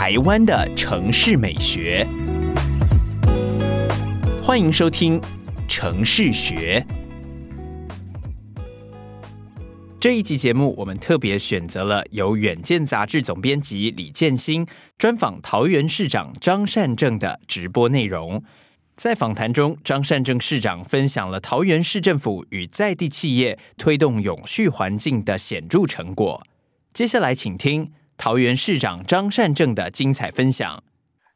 台湾的城市美学，欢迎收听《城市学》这一集节目。我们特别选择了由《远见》杂志总编辑李建兴专访桃园市长张善政的直播内容。在访谈中，张善政市长分享了桃园市政府与在地企业推动永续环境的显著成果。接下来，请听。桃园市长张善政的精彩分享。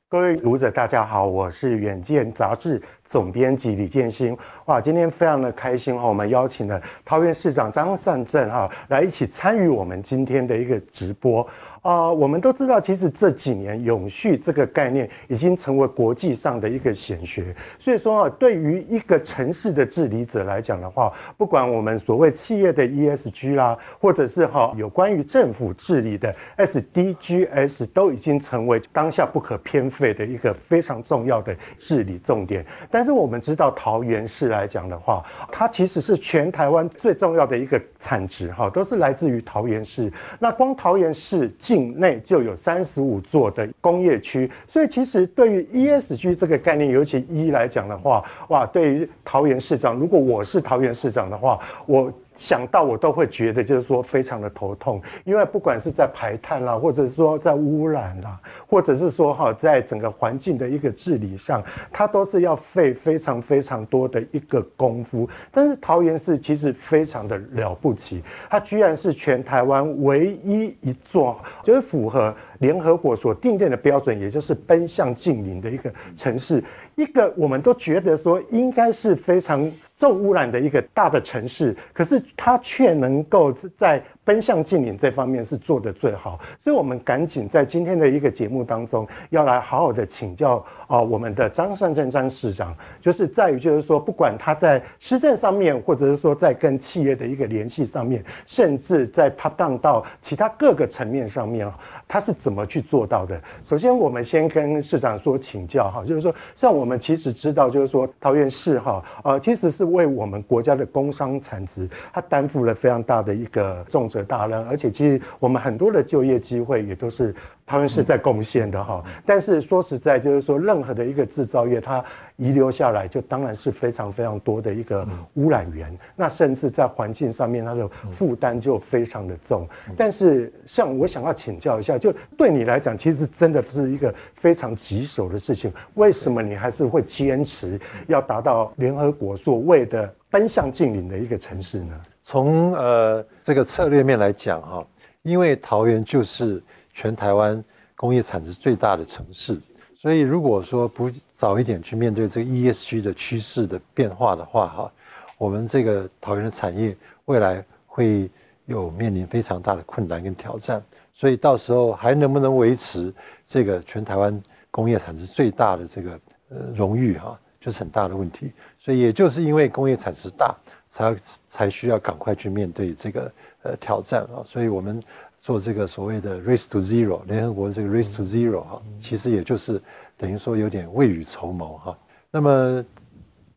各位读者，大家好，我是远见杂志总编辑李建新。哇，今天非常的开心哈，我们邀请了桃园市长张善政哈来一起参与我们今天的一个直播。啊、我们都知道，其实这几年永续这个概念已经成为国际上的一个显学。所以说啊，对于一个城市的治理者来讲的话，不管我们所谓企业的 ESG 啦，或者是哈有关于政府治理的 SDGs，都已经成为当下不可偏废的一个非常重要的治理重点。但是我们知道，桃园市来讲的话，它其实是全台湾最重要的一个产值哈，都是来自于桃园市。那光桃园市。境内就有三十五座的工业区，所以其实对于 ESG 这个概念，尤其一来讲的话，哇，对于桃园市长，如果我是桃园市长的话，我。想到我都会觉得就是说非常的头痛，因为不管是在排碳啦，或者是说在污染啦，或者是说哈，在整个环境的一个治理上，它都是要费非常非常多的一个功夫。但是桃园市其实非常的了不起，它居然是全台湾唯一一座就是符合联合国所定定的标准，也就是奔向净零的一个城市，一个我们都觉得说应该是非常。重污染的一个大的城市，可是它却能够在奔向净零这方面是做得最好，所以我们赶紧在今天的一个节目当中，要来好好的请教啊，我们的张善政张市长，就是在于就是说，不管他在施政上面，或者是说在跟企业的一个联系上面，甚至在他当到其他各个层面上面啊，他是怎么去做到的？首先，我们先跟市长说请教哈，就是说，像我们其实知道，就是说桃园市哈，呃，其实是。为我们国家的工商产值，它担负了非常大的一个重责大任，而且其实我们很多的就业机会也都是桃园市在贡献的哈。但是说实在，就是说任何的一个制造业，它遗留下来就当然是非常非常多的一个污染源，那甚至在环境上面它的负担就非常的重。但是像我想要请教一下，就对你来讲，其实真的是一个非常棘手的事情，为什么你还是会坚持要达到联合国所谓的奔向净零的一个城市呢？从呃这个策略面来讲哈，因为桃园就是全台湾工业产值最大的城市。所以，如果说不早一点去面对这个 ESG 的趋势的变化的话，哈，我们这个桃园的产业未来会有面临非常大的困难跟挑战。所以，到时候还能不能维持这个全台湾工业产值最大的这个呃荣誉，哈，就是很大的问题。所以，也就是因为工业产值大，才才需要赶快去面对这个呃挑战啊。所以我们。做这个所谓的 race to zero，联合国这个 race to zero 哈，其实也就是等于说有点未雨绸缪哈。那么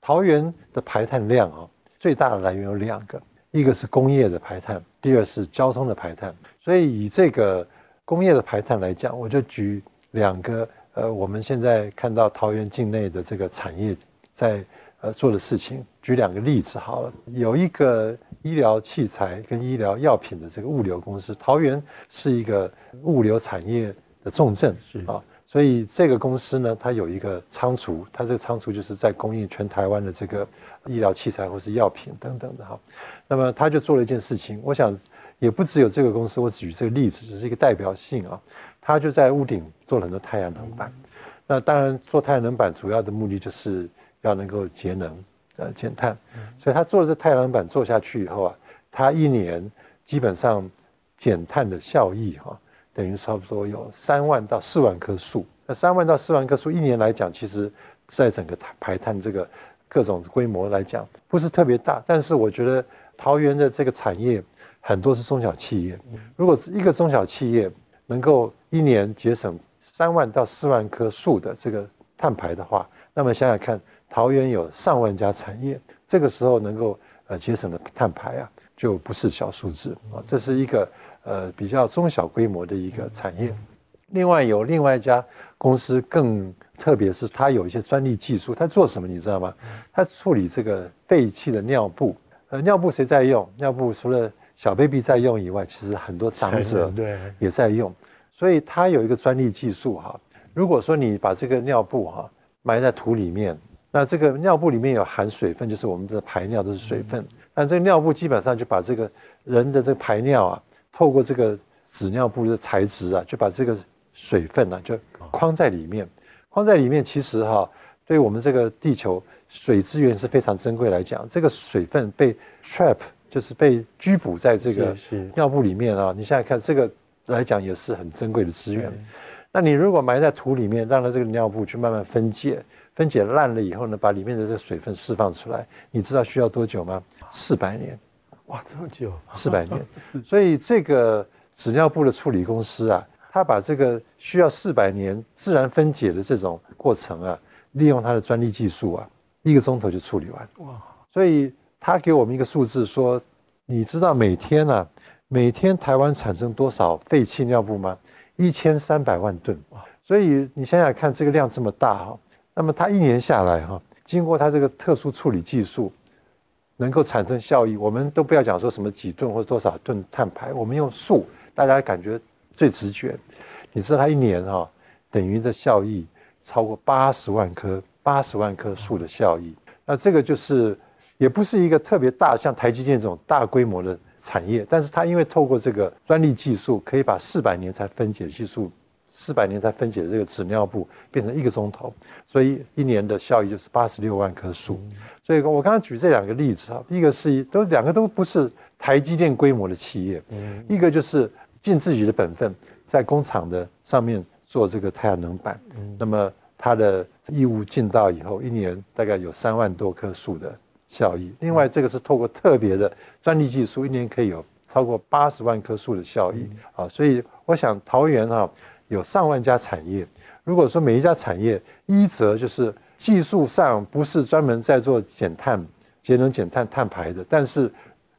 桃园的排碳量啊，最大的来源有两个，一个是工业的排碳，第二是交通的排碳。所以以这个工业的排碳来讲，我就举两个呃，我们现在看到桃园境内的这个产业在。呃，做的事情，举两个例子好了。有一个医疗器材跟医疗药品的这个物流公司，桃园是一个物流产业的重镇，是啊。所以这个公司呢，它有一个仓储，它这个仓储就是在供应全台湾的这个医疗器材或是药品等等的哈。那么他就做了一件事情，我想也不只有这个公司，我举这个例子只是一个代表性啊。他就在屋顶做了很多太阳能板。那当然做太阳能板主要的目的就是要能够节能呃减碳。所以他做了这太阳能板做下去以后啊，他一年基本上减碳的效益哈。等于差不多有三万到四万棵树，那三万到四万棵树一年来讲，其实，在整个排碳这个各种规模来讲，不是特别大。但是我觉得桃园的这个产业很多是中小企业，如果一个中小企业能够一年节省三万到四万棵树的这个碳排的话，那么想想看，桃园有上万家产业，这个时候能够呃节省的碳排啊，就不是小数字啊，这是一个。呃，比较中小规模的一个产业。另外有另外一家公司更特别，是它有一些专利技术。它做什么你知道吗？它处理这个废弃的尿布。呃，尿布谁在用？尿布除了小 baby 在用以外，其实很多长者对也在用。所以它有一个专利技术哈。如果说你把这个尿布哈埋在土里面，那这个尿布里面有含水分，就是我们的排尿都是水分。那这个尿布基本上就把这个人的这个排尿啊。透过这个纸尿布的材质啊，就把这个水分呢、啊、就框在里面，框在里面。其实哈、啊，对我们这个地球水资源是非常珍贵来讲，这个水分被 trap 就是被拘捕在这个尿布里面啊。你现在看，这个来讲也是很珍贵的资源。那你如果埋在土里面，让它这个尿布去慢慢分解，分解烂了以后呢，把里面的这个水分释放出来，你知道需要多久吗？四百年。哇，这么久，四百年，所以这个纸尿布的处理公司啊，他把这个需要四百年自然分解的这种过程啊，利用他的专利技术啊，一个钟头就处理完。哇，所以他给我们一个数字说，你知道每天啊，每天台湾产生多少废弃尿布吗？一千三百万吨。哇，所以你想想看，这个量这么大哈，那么它一年下来哈，经过它这个特殊处理技术。能够产生效益，我们都不要讲说什么几吨或者多少吨碳排，我们用数，大家感觉最直觉。你知道它一年哈、等于的效益超过八十万棵，八十万棵树的效益。那这个就是也不是一个特别大，像台积电这种大规模的产业，但是它因为透过这个专利技术，可以把四百年才分解技术，四百年才分解的这个纸尿布变成一个钟头，所以一年的效益就是八十六万棵树。所以，我刚刚举这两个例子啊，一个是都两个都不是台积电规模的企业，嗯，一个就是尽自己的本分，在工厂的上面做这个太阳能板，嗯，那么它的义务尽到以后，一年大概有三万多棵树的效益。另外，这个是透过特别的专利技术，一年可以有超过八十万棵树的效益啊。所以，我想桃园啊有上万家产业，如果说每一家产业一则就是。技术上不是专门在做减碳、节能减碳、碳排的，但是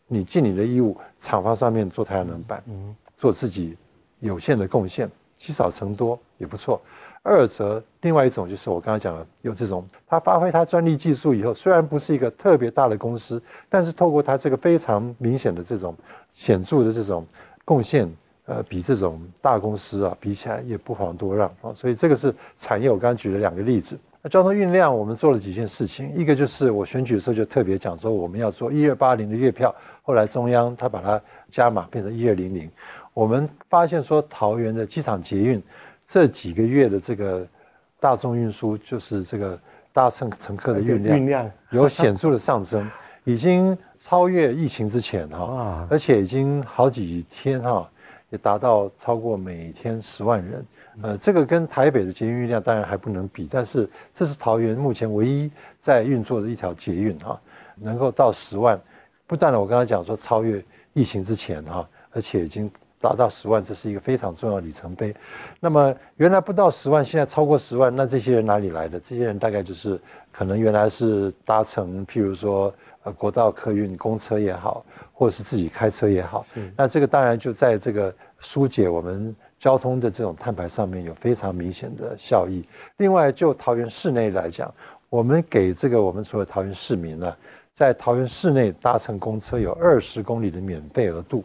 你尽你的义务，厂房上面做太阳能板，嗯，做自己有限的贡献，积少成多也不错。二则另外一种就是我刚才讲的，有这种他发挥他专利技术以后，虽然不是一个特别大的公司，但是透过他这个非常明显的这种显著的这种贡献，呃，比这种大公司啊比起来也不遑多让啊。所以这个是产业，我刚刚举了两个例子。那交通运量，我们做了几件事情。一个就是我选举的时候就特别讲说，我们要做一二八零的月票。后来中央他把它加码变成一二零零。我们发现说，桃园的机场捷运这几个月的这个大众运输，就是这个搭乘乘客的运量，运量有显著的上升，已经超越疫情之前哈，而且已经好几天哈，也达到超过每天十万人。呃，这个跟台北的捷运运量当然还不能比，但是这是桃园目前唯一在运作的一条捷运哈，能够到十万，不但我刚才讲说超越疫情之前哈，而且已经达到十万，这是一个非常重要的里程碑。那么原来不到十万，现在超过十万，那这些人哪里来的？这些人大概就是可能原来是搭乘，譬如说呃国道客运公车也好，或者是自己开车也好，那这个当然就在这个疏解我们。交通的这种碳排上面有非常明显的效益。另外，就桃园市内来讲，我们给这个我们所有桃园市民呢，在桃园市内搭乘公车有二十公里的免费额度。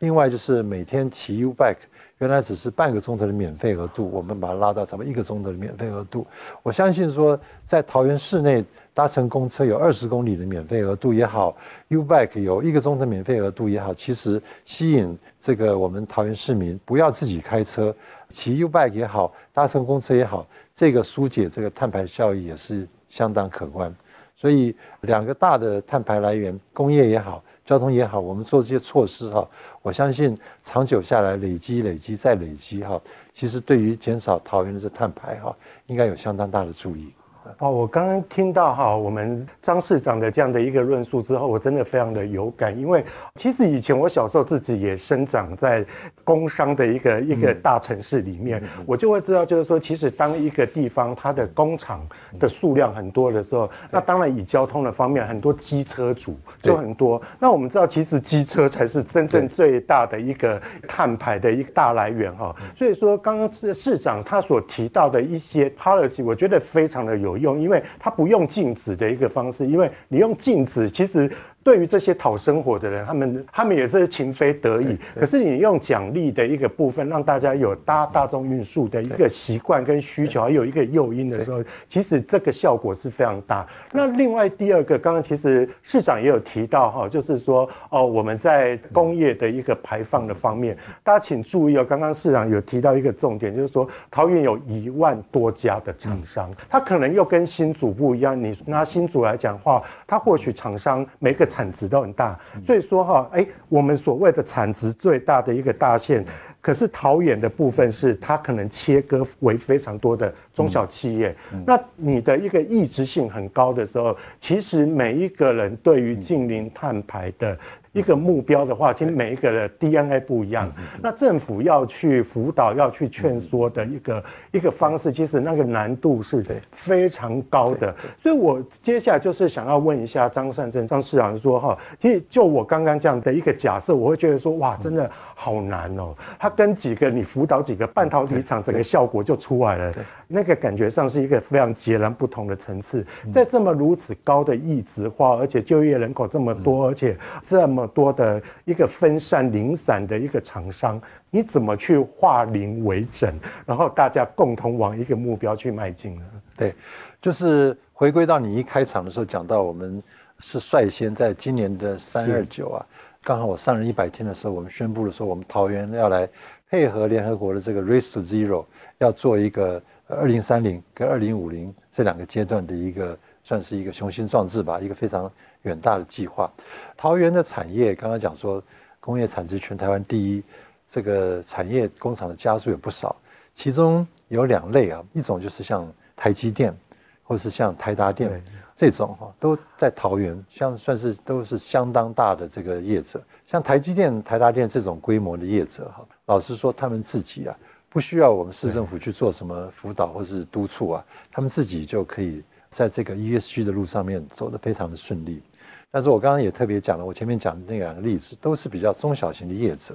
另外就是每天骑 U bike，原来只是半个钟头的免费额度，我们把它拉到差不多一个钟头的免费额度。我相信说，在桃园市内搭乘公车有二十公里的免费额度也好，U bike 有一个钟头免费额度也好，其实吸引这个我们桃园市民不要自己开车，骑 U bike 也好，搭乘公车也好，这个疏解这个碳排效益也是相当可观。所以两个大的碳排来源，工业也好。交通也好，我们做这些措施哈，我相信长久下来累积、累积再累积哈，其实对于减少桃园的这碳排哈，应该有相当大的注意。哦，我刚刚听到哈，我们张市长的这样的一个论述之后，我真的非常的有感，因为其实以前我小时候自己也生长在工商的一个一个大城市里面，我就会知道，就是说，其实当一个地方它的工厂的数量很多的时候，那当然以交通的方面，很多机车主就很多。那我们知道，其实机车才是真正最大的一个碳排的一个大来源哈。所以说，刚刚市市长他所提到的一些 policy，我觉得非常的有有用，因为它不用禁止的一个方式，因为你用禁止，其实。对于这些讨生活的人，他们他们也是情非得已。可是你用奖励的一个部分，让大家有搭大众运输的一个习惯跟需求，还有一个诱因的时候，其实这个效果是非常大。那另外第二个，刚刚其实市长也有提到哈，就是说哦，我们在工业的一个排放的方面，大家请注意哦，刚刚市长有提到一个重点，就是说桃园有一万多家的厂商，他可能又跟新竹不一样。你拿新竹来讲的话，他或许厂商每个产值都很大，所以说哈，哎，我们所谓的产值最大的一个大县，可是桃园的部分是它可能切割为非常多的中小企业，那你的一个抑制性很高的时候，其实每一个人对于近零碳排的。一个目标的话，其实每一个的 DNA 不一样。那政府要去辅导、要去劝说的一个一个方式，其实那个难度是非常高的。所以我接下来就是想要问一下张善政张市长说哈，其实就我刚刚这样的一个假设，我会觉得说哇，真的好难哦。他跟几个你辅导几个半导体厂，整个效果就出来了。那个感觉上是一个非常截然不同的层次。在这么如此高的异质化，而且就业人口这么多，而且这么。多的一个分散零散的一个厂商，你怎么去化零为整，然后大家共同往一个目标去迈进呢？对，就是回归到你一开场的时候讲到，我们是率先在今年的三二九啊，刚好我上任一百天的时候，我们宣布了说，我们桃园要来配合联合国的这个 Race to Zero，要做一个二零三零跟二零五零这两个阶段的一个，算是一个雄心壮志吧，一个非常。远大的计划，桃园的产业刚刚讲说，工业产值全台湾第一，这个产业工厂的家数也不少，其中有两类啊，一种就是像台积电，或是像台达电这种哈，都在桃园，像算是都是相当大的这个业者，像台积电、台达电这种规模的业者哈，老实说，他们自己啊，不需要我们市政府去做什么辅导或是督促啊，他们自己就可以在这个 ESG 的路上面走得非常的顺利。但是我刚刚也特别讲了，我前面讲的那两个例子都是比较中小型的业者，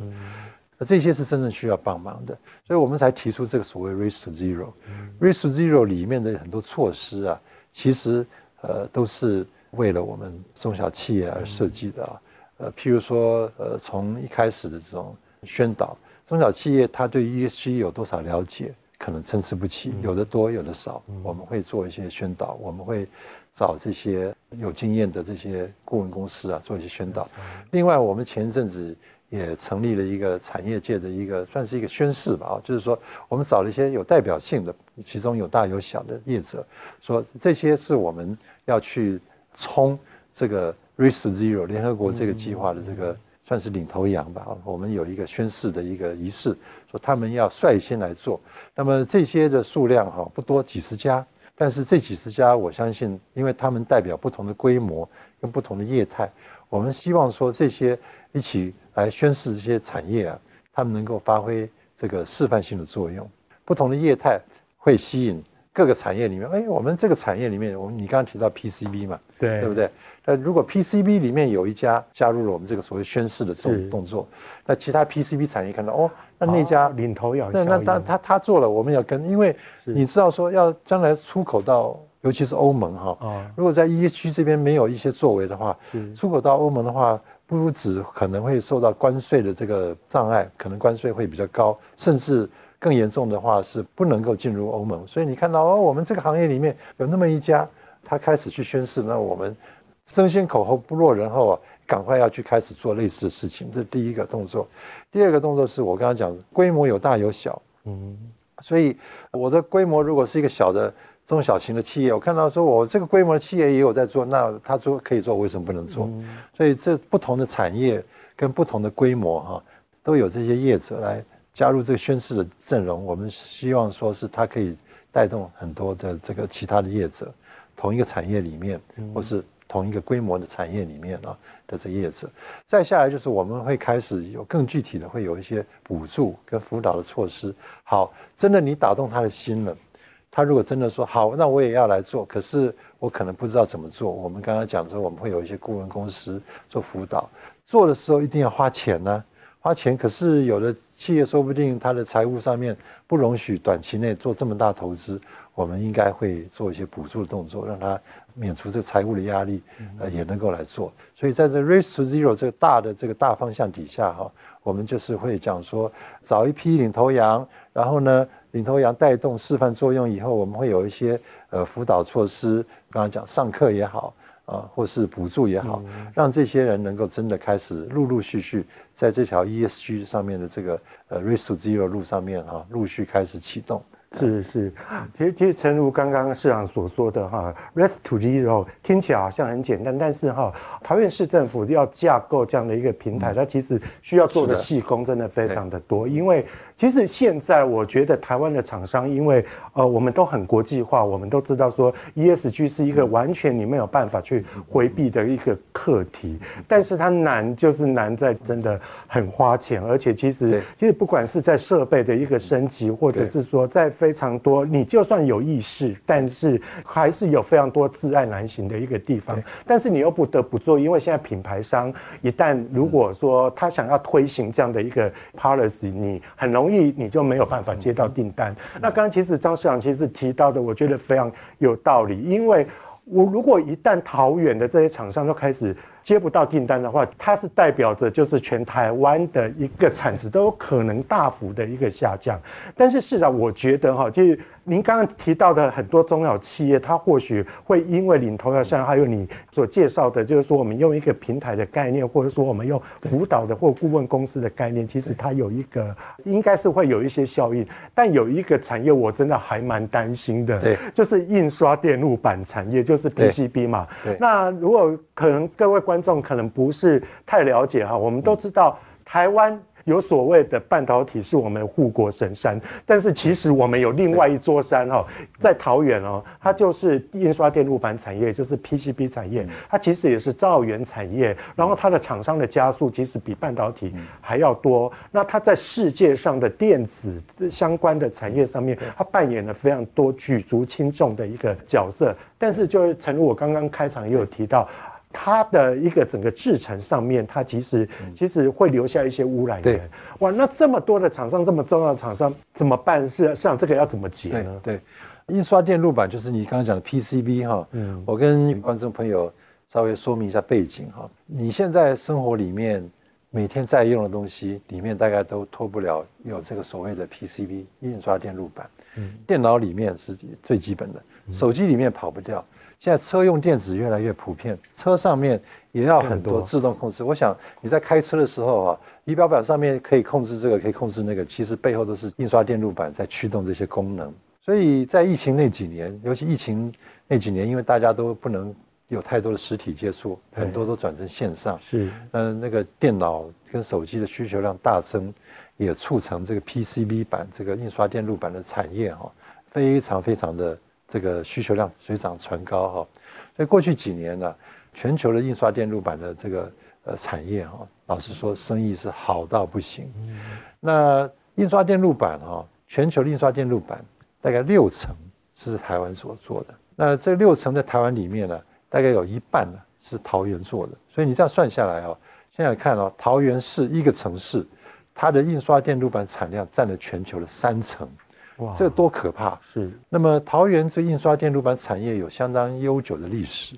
那这些是真正需要帮忙的，所以我们才提出这个所谓 Race to Zero。Race to Zero 里面的很多措施啊，其实呃都是为了我们中小企业而设计的啊。呃，譬如说呃从一开始的这种宣导，中小企业它对 ESG 有多少了解，可能参差不齐，有的多，有的少。我们会做一些宣导，我们会。找这些有经验的这些顾问公司啊，做一些宣导。另外，我们前一阵子也成立了一个产业界的一个，算是一个宣誓吧，啊，就是说我们找了一些有代表性的，其中有大有小的业者，说这些是我们要去冲这个 Race to Zero 联合国这个计划的这个算是领头羊吧。我们有一个宣誓的一个仪式，说他们要率先来做。那么这些的数量哈不多，几十家。但是这几十家，我相信，因为他们代表不同的规模跟不同的业态，我们希望说这些一起来宣誓这些产业啊，他们能够发挥这个示范性的作用。不同的业态会吸引各个产业里面，哎，我们这个产业里面，我们你刚刚提到 PCB 嘛，对，对不对？那如果 PCB 里面有一家加入了我们这个所谓宣誓的这种动作，那其他 PCB 产业看到哦。那那家领头羊，那那他他他做了，我们要跟，因为你知道说要将来出口到，尤其是欧盟哈，如果在 ESG 这边没有一些作为的话，出口到欧盟的话，不止可能会受到关税的这个障碍，可能关税会比较高，甚至更严重的话是不能够进入欧盟。所以你看到哦，我们这个行业里面有那么一家，他开始去宣誓，那我们争先恐后不落人后啊，赶快要去开始做类似的事情。这是第一个动作。第二个动作是我刚刚讲的，规模有大有小，嗯，所以我的规模如果是一个小的。中小型的企业，我看到说，我这个规模的企业也有在做，那他说可以做，为什么不能做？所以这不同的产业跟不同的规模哈，都有这些业者来加入这个宣誓的阵容。我们希望说是它可以带动很多的这个其他的业者，同一个产业里面，或是同一个规模的产业里面啊的这业者。再下来就是我们会开始有更具体的，会有一些补助跟辅导的措施。好，真的你打动他的心了。他如果真的说好，那我也要来做，可是我可能不知道怎么做。我们刚刚讲说，我们会有一些顾问公司做辅导，做的时候一定要花钱呢、花钱。可是有的企业说不定他的财务上面不容许短期内做这么大投资，我们应该会做一些补助的动作，让他免除这个财务的压力，呃，也能够来做。所以在这 Race to Zero 这个大的这个大方向底下哈，我们就是会讲说，找一批领头羊，然后呢。领头羊带动示范作用以后，我们会有一些呃辅导措施，刚刚讲上课也好啊，或是补助也好，让这些人能够真的开始陆陆续续在这条 ESG 上面的这个呃 Race to Zero 路上面哈，陆续开始启动。是是，其实其实诚如刚刚市长所说的哈，Rest to Zero 听起来好像很简单，但是哈，桃园市政府要架构这样的一个平台，它其实需要做的细工真的非常的多，因为。其实现在我觉得台湾的厂商，因为呃我们都很国际化，我们都知道说 ESG 是一个完全你没有办法去回避的一个课题，但是它难就是难在真的很花钱，而且其实其实不管是在设备的一个升级，或者是说在非常多，你就算有意识，但是还是有非常多自爱难行的一个地方，但是你又不得不做，因为现在品牌商一旦如果说他想要推行这样的一个 policy，你很容易。容易你就没有办法接到订单。那刚刚其实张市长其实提到的，我觉得非常有道理。因为我如果一旦桃园的这些厂商都开始接不到订单的话，它是代表着就是全台湾的一个产值都有可能大幅的一个下降。但是市长，我觉得哈，就是。您刚刚提到的很多中小企业，它或许会因为领头羊，像还有你所介绍的，就是说我们用一个平台的概念，或者说我们用辅导的或顾问公司的概念，其实它有一个应该是会有一些效应。但有一个产业我真的还蛮担心的，对，就是印刷电路板产业，就是 PCB 嘛。对。那如果可能各位观众可能不是太了解哈，我们都知道台湾。有所谓的半导体是我们护国神山，但是其实我们有另外一座山哈，在桃园哦，它就是印刷电路板产业，就是 PCB 产业，它其实也是造元产业，然后它的厂商的加速其实比半导体还要多。那它在世界上的电子相关的产业上面，它扮演了非常多举足轻重的一个角色。但是就是诚如我刚刚开场也有提到。它的一个整个制成上面，它其实其实会留下一些污染源。哇，那这么多的厂商，这么重要的厂商怎么办？是像这个要怎么解呢？对，印刷电路板就是你刚刚讲的 PCB 哈。嗯，我跟观众朋友稍微说明一下背景哈。你现在生活里面每天在用的东西里面，大概都脱不了有这个所谓的 PCB 印刷电路板。嗯，电脑里面是最基本的，手机里面跑不掉。现在车用电子越来越普遍，车上面也要很多自动控制。我想你在开车的时候啊，仪表板上面可以控制这个，可以控制那个，其实背后都是印刷电路板在驱动这些功能。所以在疫情那几年，尤其疫情那几年，因为大家都不能有太多的实体接触，很多都转成线上。是，嗯，那个电脑跟手机的需求量大增，也促成这个 PCB 板这个印刷电路板的产业哈，非常非常的。这个需求量水涨船高哈，所以过去几年呢，全球的印刷电路板的这个呃产业哈，老实说生意是好到不行。那印刷电路板哈，全球的印刷电路板大概六成是台湾所做的。那这六成在台湾里面呢，大概有一半呢是桃园做的。所以你这样算下来哦，现在看哦，桃园市一个城市，它的印刷电路板产量占了全球的三成。哇，这个多可怕！是。那么桃园这印刷电路板产业有相当悠久的历史，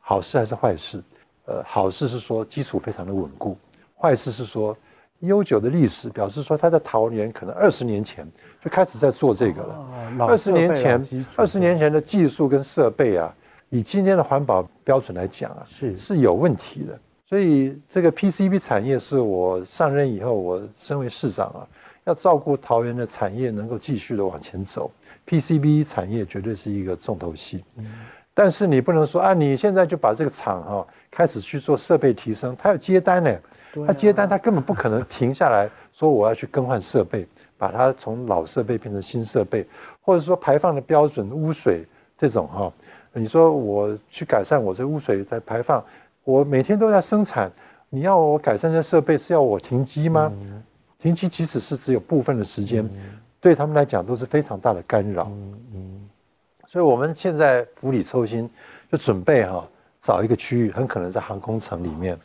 好事还是坏事？呃，好事是说基础非常的稳固，坏事是说悠久的历史表示说他在桃园可能二十年前就开始在做这个了。二十年前，二十年前的技术跟设备啊，以今天的环保标准来讲啊，是是有问题的。所以这个 PCB 产业是我上任以后，我身为市长啊，要照顾桃园的产业能够继续的往前走，PCB 产业绝对是一个重头戏。但是你不能说啊，你现在就把这个厂哈开始去做设备提升，它要接单呢，他接单它根本不可能停下来说我要去更换设备，把它从老设备变成新设备，或者说排放的标准污水这种哈，你说我去改善我这污水的排放。我每天都在生产，你要我改善这设备是要我停机吗？嗯、停机即使是只有部分的时间，嗯、对他们来讲都是非常大的干扰。嗯嗯、所以我们现在釜底抽薪，就准备哈、啊、找一个区域，很可能在航空城里面，哦、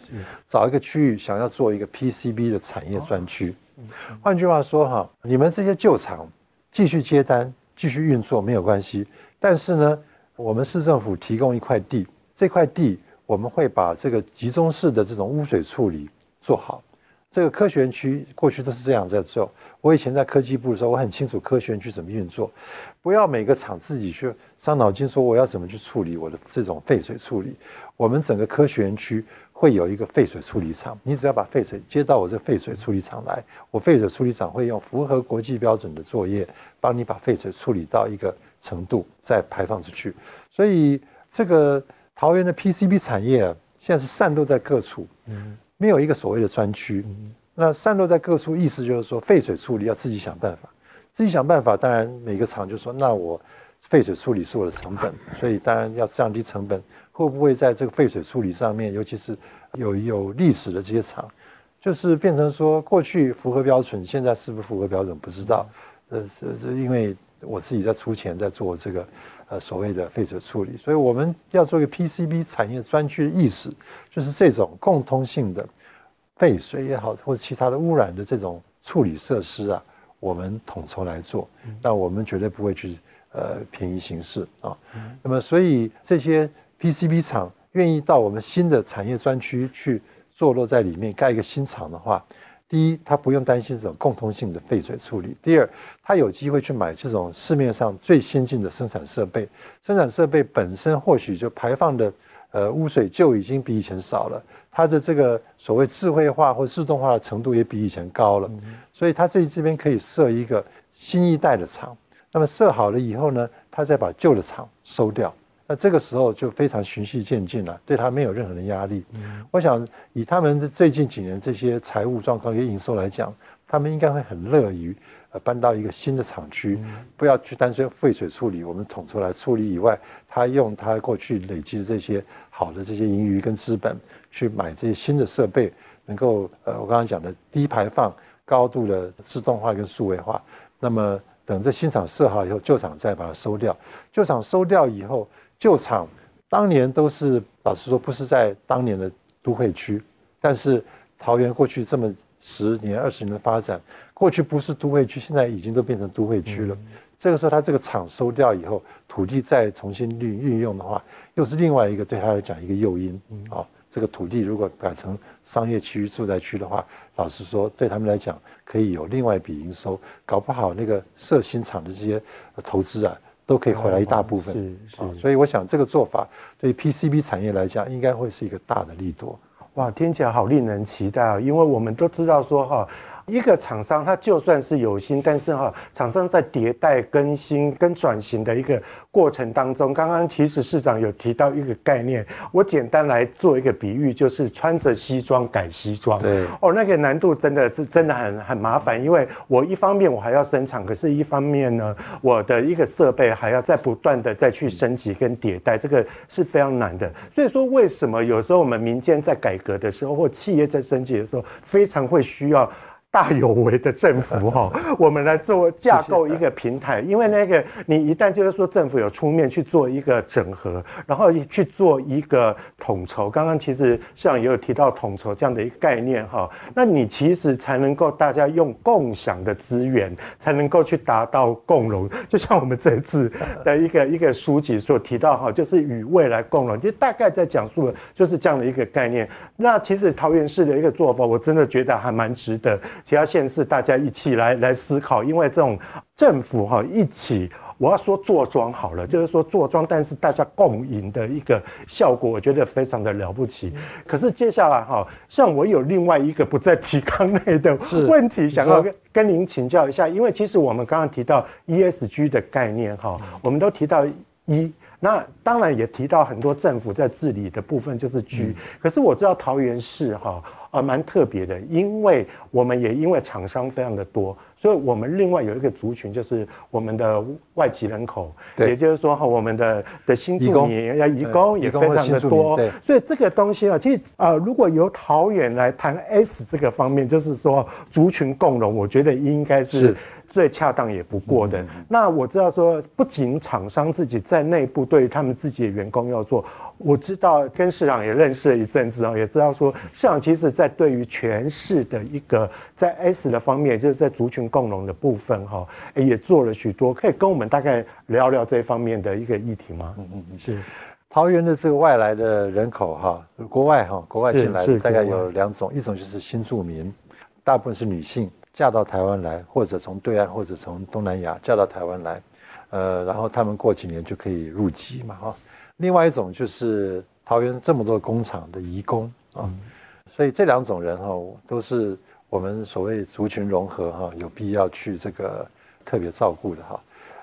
找一个区域，想要做一个 PCB 的产业专区。换句话说哈、啊，你们这些旧厂继续接单、继续运作没有关系，但是呢，我们市政府提供一块地，这块地。我们会把这个集中式的这种污水处理做好。这个科学园区过去都是这样在做。我以前在科技部的时候，我很清楚科学园区怎么运作。不要每个厂自己去伤脑筋说我要怎么去处理我的这种废水处理。我们整个科学园区会有一个废水处理厂，你只要把废水接到我这废水处理厂来，我废水处理厂会用符合国际标准的作业，帮你把废水处理到一个程度再排放出去。所以这个。桃园的 PCB 产业，现在是散落在各处，嗯没有一个所谓的专区。那散落在各处，意思就是说废水处理要自己想办法，自己想办法。当然每个厂就说，那我废水处理是我的成本，所以当然要降低成本。会不会在这个废水处理上面，尤其是有有历史的这些厂，就是变成说过去符合标准，现在是不是符合标准不知道。呃，是因为我自己在出钱在做这个。呃，所谓的废水处理，所以我们要做一个 PCB 产业专区的意思，就是这种共通性的废水也好，或者其他的污染的这种处理设施啊，我们统筹来做。那我们绝对不会去呃便宜行事啊。那么，所以这些 PCB 厂愿意到我们新的产业专区去坐落在里面盖一个新厂的话。第一，他不用担心这种共通性的废水处理；第二，他有机会去买这种市面上最先进的生产设备。生产设备本身或许就排放的呃污水就已经比以前少了，它的这个所谓智慧化或自动化的程度也比以前高了。所以，他这这边可以设一个新一代的厂。那么设好了以后呢，他再把旧的厂收掉。那这个时候就非常循序渐进了，对他没有任何的压力。嗯、我想以他们最近几年这些财务状况跟营收来讲，他们应该会很乐于呃搬到一个新的厂区，嗯、不要去单纯废水处理，我们统筹来处理以外，他用他过去累积的这些好的这些盈余跟资本去买这些新的设备，能够呃我刚刚讲的低排放、高度的自动化跟数位化，那么等这新厂设好以后，旧厂再把它收掉，旧厂收掉以后。旧厂当年都是，老实说不是在当年的都会区，但是桃园过去这么十年、二十年的发展，过去不是都会区，现在已经都变成都会区了。这个时候，他这个厂收掉以后，土地再重新运运用的话，又是另外一个对他来讲一个诱因啊。这个土地如果改成商业区、住宅区的话，老实说，对他们来讲可以有另外一笔营收，搞不好那个设新厂的这些投资啊。都可以回来一大部分，是是，所以我想这个做法对 PCB 产业来讲，应该会是一个大的利多。哇，听起来好令人期待啊！因为我们都知道说哈。一个厂商，它就算是有心，但是哈，厂商在迭代、更新跟转型的一个过程当中，刚刚其实市长有提到一个概念，我简单来做一个比喻，就是穿着西装改西装。对，哦，那个难度真的是真的很很麻烦，因为我一方面我还要生产，可是一方面呢，我的一个设备还要在不断的再去升级跟迭代，这个是非常难的。所以说，为什么有时候我们民间在改革的时候，或企业在升级的时候，非常会需要。大有为的政府 哈，我们来做架构一个平台，因为那个你一旦就是说政府有出面去做一个整合，然后去做一个统筹，刚刚其实市长也有提到统筹这样的一个概念哈，那你其实才能够大家用共享的资源，才能够去达到共荣。就像我们这次 的一个一个书籍所提到哈，就是与未来共荣，其实大概在讲述的就是这样的一个概念。那其实桃园市的一个做法，我真的觉得还蛮值得。其他县市大家一起来来思考，因为这种政府哈一起，我要说坐庄好了，就是说坐庄，但是大家共赢的一个效果，我觉得非常的了不起。可是接下来哈，像我有另外一个不在提纲内的问题，想要跟跟您请教一下，因为其实我们刚刚提到 ESG 的概念哈，我们都提到一，那当然也提到很多政府在治理的部分就是 G，可是我知道桃园市哈。啊，蛮特别的，因为我们也因为厂商非常的多，所以我们另外有一个族群，就是我们的外籍人口，对，也就是说哈，我们的的新住民要移工也非常的多，所以这个东西啊，其实啊，如果由桃园来谈 S 这个方面，就是说族群共荣，我觉得应该是最恰当也不过的。那我知道说，不仅厂商自己在内部对于他们自己的员工要做。我知道跟市长也认识了一阵子哦，也知道说市长其实在对于全市的一个在 S 的方面，就是在族群共融的部分哈，也做了许多，可以跟我们大概聊聊这方面的一个议题吗？嗯嗯嗯，是。桃园的这个外来的人口哈，国外哈，国外进来的大概有两种，一种就是新住民，大部分是女性嫁到台湾来，或者从对岸或者从东南亚嫁到台湾来，呃，然后他们过几年就可以入籍嘛哈。另外一种就是桃园这么多工厂的移工啊，所以这两种人哈，都是我们所谓族群融合哈，有必要去这个特别照顾的哈。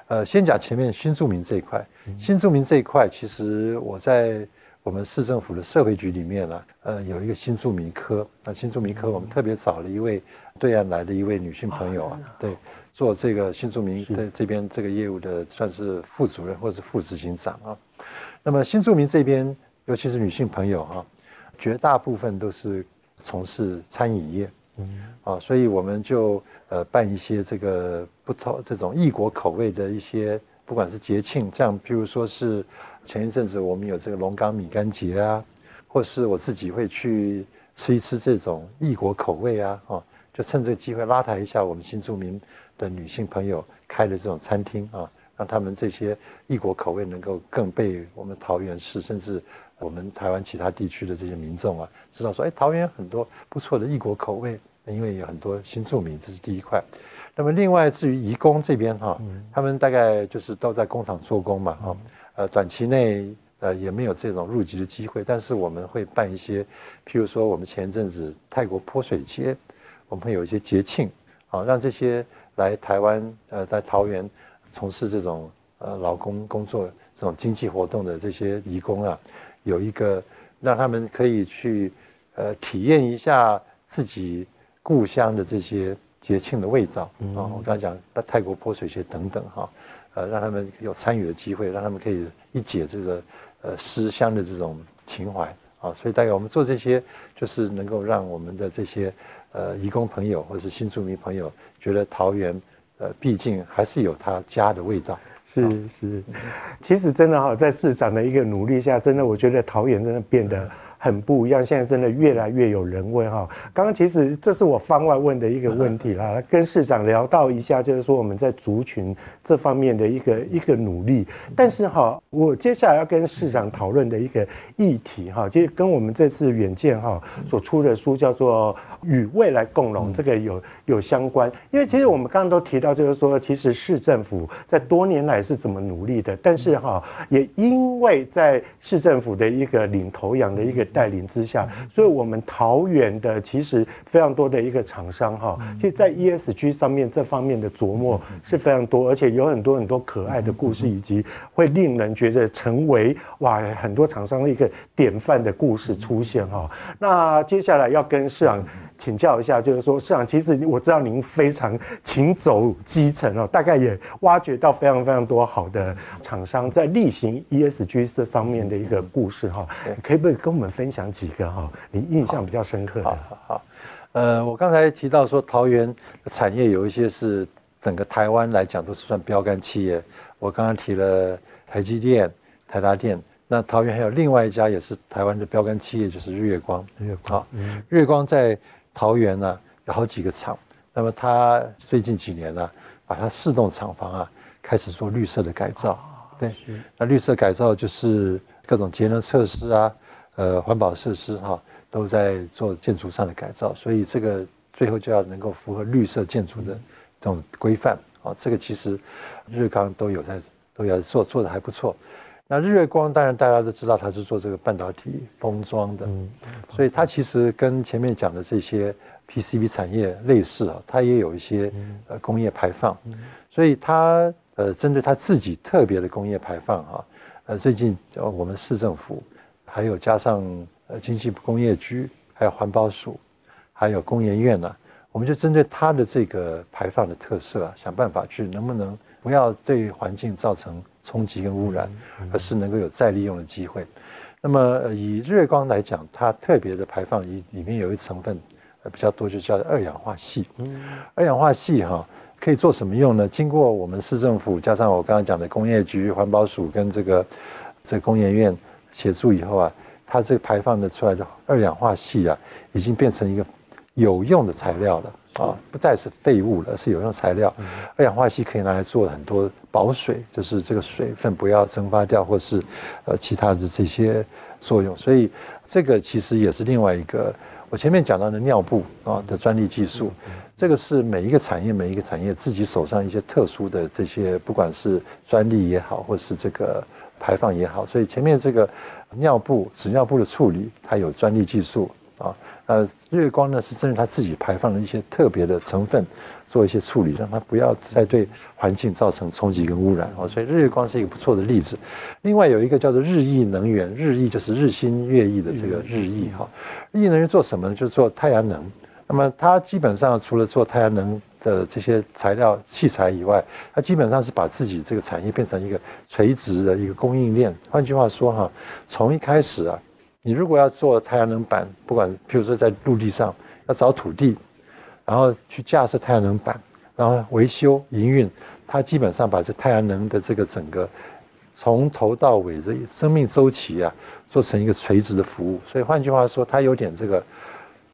呃，先讲前面新住民这一块，新住民这一块，其实我在我们市政府的社会局里面呢，呃，有一个新住民科。那新住民科，我们特别找了一位对岸来的一位女性朋友啊，对，做这个新住民在这边这个业务的，算是副主任或者是副执行长啊。那么新住民这边，尤其是女性朋友哈，绝大部分都是从事餐饮业，嗯，啊，所以我们就呃办一些这个不同这种异国口味的一些，不管是节庆，这样，譬如说是前一阵子我们有这个龙岗米干节啊，或是我自己会去吃一吃这种异国口味啊，哦，就趁这个机会拉抬一下我们新住民的女性朋友开的这种餐厅啊。让他们这些异国口味能够更被我们桃园市，甚至我们台湾其他地区的这些民众啊，知道说，哎，桃园很多不错的异国口味，因为有很多新住民，这是第一块。那么另外至于移工这边哈，他们大概就是都在工厂做工嘛，哈，呃，短期内呃也没有这种入籍的机会，但是我们会办一些，譬如说我们前一阵子泰国泼水节，我们会有一些节庆，啊，让这些来台湾呃在桃园。从事这种呃劳工工作、这种经济活动的这些移工啊，有一个让他们可以去呃体验一下自己故乡的这些节庆的味道啊。嗯、我刚才讲那泰国泼水节等等哈，呃，让他们有参与的机会，让他们可以一解这个呃思乡的这种情怀啊。所以大概我们做这些，就是能够让我们的这些呃移工朋友或者是新住民朋友觉得桃园。呃，毕竟还是有他家的味道，是是，其实真的哈，在市长的一个努力下，真的我觉得桃园真的变得。很不一样，现在真的越来越有人味哈。刚刚其实这是我番外问的一个问题啦，跟市长聊到一下，就是说我们在族群这方面的一个一个努力。但是哈，我接下来要跟市长讨论的一个议题哈，其实跟我们这次远见哈所出的书叫做《与未来共荣》这个有有相关。因为其实我们刚刚都提到，就是说其实市政府在多年来是怎么努力的，但是哈也因为在市政府的一个领头羊的一个。带领之下，所以我们桃园的其实非常多的一个厂商哈，其实，在 ESG 上面这方面的琢磨是非常多，而且有很多很多可爱的故事，以及会令人觉得成为哇很多厂商的一个典范的故事出现哈。那接下来要跟市长。请教一下，就是说，市长，其实我知道您非常勤走基层哦，大概也挖掘到非常非常多好的厂商在例行 ESG 这上面的一个故事哈，可以不可以跟我们分享几个哈？你印象比较深刻的？好好好，呃，我刚才提到说桃园产业有一些是整个台湾来讲都是算标杆企业。我刚刚提了台积电、台达电，那桃园还有另外一家也是台湾的标杆企业，就是日月光。日月光，嗯、日月光在桃园呢、啊、有好几个厂。那么它最近几年呢、啊，把它四栋厂房啊开始做绿色的改造。对，那绿色改造就是各种节能设施啊，呃，环保设施哈、啊，都在做建筑上的改造。所以这个最后就要能够符合绿色建筑的这种规范啊。这个其实日光都有在都要做，做的还不错。那日月光当然大家都知道它是做这个半导体封装的，所以它其实跟前面讲的这些。PCB 产业类似啊，它也有一些呃工业排放，所以它呃针对它自己特别的工业排放哈，呃最近我们市政府还有加上呃经济部工业局，还有环保署，还有工研院呢，我们就针对它的这个排放的特色啊，想办法去能不能不要对环境造成冲击跟污染，而是能够有再利用的机会。那么以日月光来讲，它特别的排放里里面有一成分。比较多就叫二氧化矽。二氧化系哈可以做什么用呢？经过我们市政府加上我刚刚讲的工业局、环保署跟这个这个工研院协助以后啊，它这个排放的出来的二氧化矽啊，已经变成一个有用的材料了啊，不再是废物了，是有用材料。二氧化矽可以拿来做很多保水，就是这个水分不要蒸发掉，或是呃其他的这些作用。所以这个其实也是另外一个。我前面讲到的尿布啊的专利技术，这个是每一个产业每一个产业自己手上一些特殊的这些，不管是专利也好，或是这个排放也好，所以前面这个尿布纸尿布的处理，它有专利技术啊。呃，日月光呢是针对它自己排放的一些特别的成分做一些处理，让它不要再对环境造成冲击跟污染哦。所以日月光是一个不错的例子。另外有一个叫做日益能源，日益就是日新月异的这个日益哈。日益能源做什么呢？就是做太阳能。那么它基本上除了做太阳能的这些材料器材以外，它基本上是把自己这个产业变成一个垂直的一个供应链。换句话说哈，从一开始啊，你如果要做太阳能板，不管譬如说在陆地上要找土地。然后去架设太阳能板，然后维修营运，它基本上把这太阳能的这个整个从头到尾的生命周期啊，做成一个垂直的服务。所以换句话说，它有点这个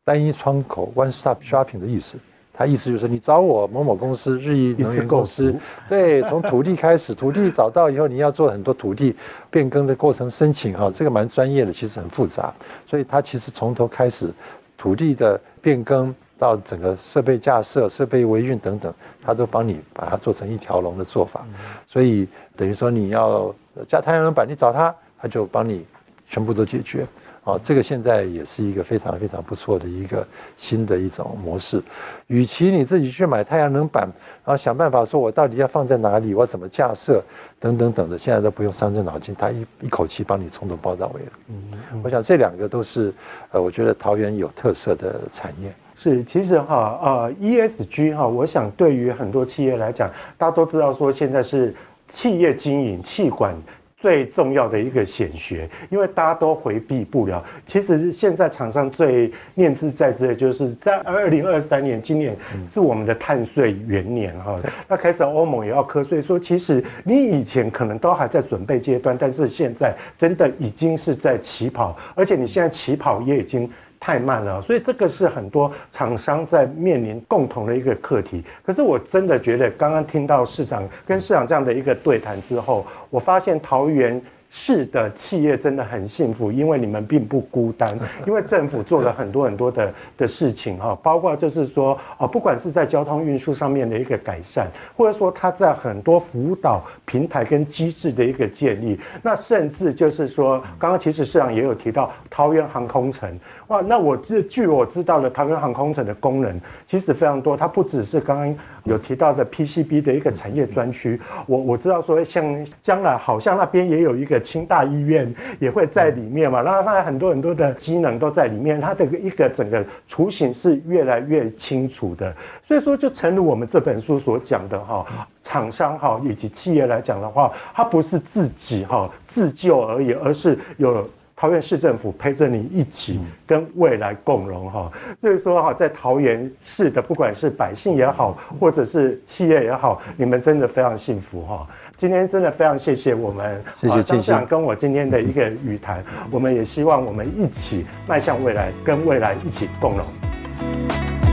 单一窗口 （one stop shopping） 的意思。它意思就是说，你找我某某公司、日益能源公司，对，从土地开始，土地找到以后，你要做很多土地变更的过程申请哈，这个蛮专业的，其实很复杂。所以他其实从头开始，土地的变更。到整个设备架设、设备维运等等，他都帮你把它做成一条龙的做法，所以等于说你要加太阳能板，你找他，他就帮你全部都解决。啊，这个现在也是一个非常非常不错的一个新的一种模式。与其你自己去买太阳能板，然后想办法说我到底要放在哪里，我怎么架设等等等的，现在都不用伤这脑筋，他一一口气帮你从头包到尾了。嗯，我想这两个都是呃，我觉得桃园有特色的产业。是，其实哈，呃，ESG 哈，我想对于很多企业来讲，大家都知道说现在是企业经营、气管最重要的一个显学，因为大家都回避不了。其实现在厂商最念之在之的就是在二零二三年，今年是我们的碳税元年哈，那开始欧盟也要课税，说其实你以前可能都还在准备阶段，但是现在真的已经是在起跑，而且你现在起跑也已经。太慢了，所以这个是很多厂商在面临共同的一个课题。可是我真的觉得，刚刚听到市场跟市场这样的一个对谈之后，我发现桃园。是的，企业真的很幸福，因为你们并不孤单，因为政府做了很多很多的的事情哈，包括就是说啊，不管是在交通运输上面的一个改善，或者说他在很多辅导平台跟机制的一个建立，那甚至就是说，刚刚其实市长也有提到桃园航空城，哇，那我这据我知道的桃园航空城的功能其实非常多，它不只是刚刚。有提到的 PCB 的一个产业专区，我我知道说像将来好像那边也有一个清大医院也会在里面嘛，那它很多很多的机能都在里面，它的一个整个雏形是越来越清楚的，所以说就诚如我们这本书所讲的哈，厂商哈以及企业来讲的话，它不是自己哈自救而已，而是有。桃园市政府陪着你一起跟未来共荣哈。所以说哈，在桃园市的不管是百姓也好，或者是企业也好，你们真的非常幸福哈。今天真的非常谢谢我们，谢谢张市长跟我今天的一个语谈，我们也希望我们一起迈向未来，跟未来一起共荣。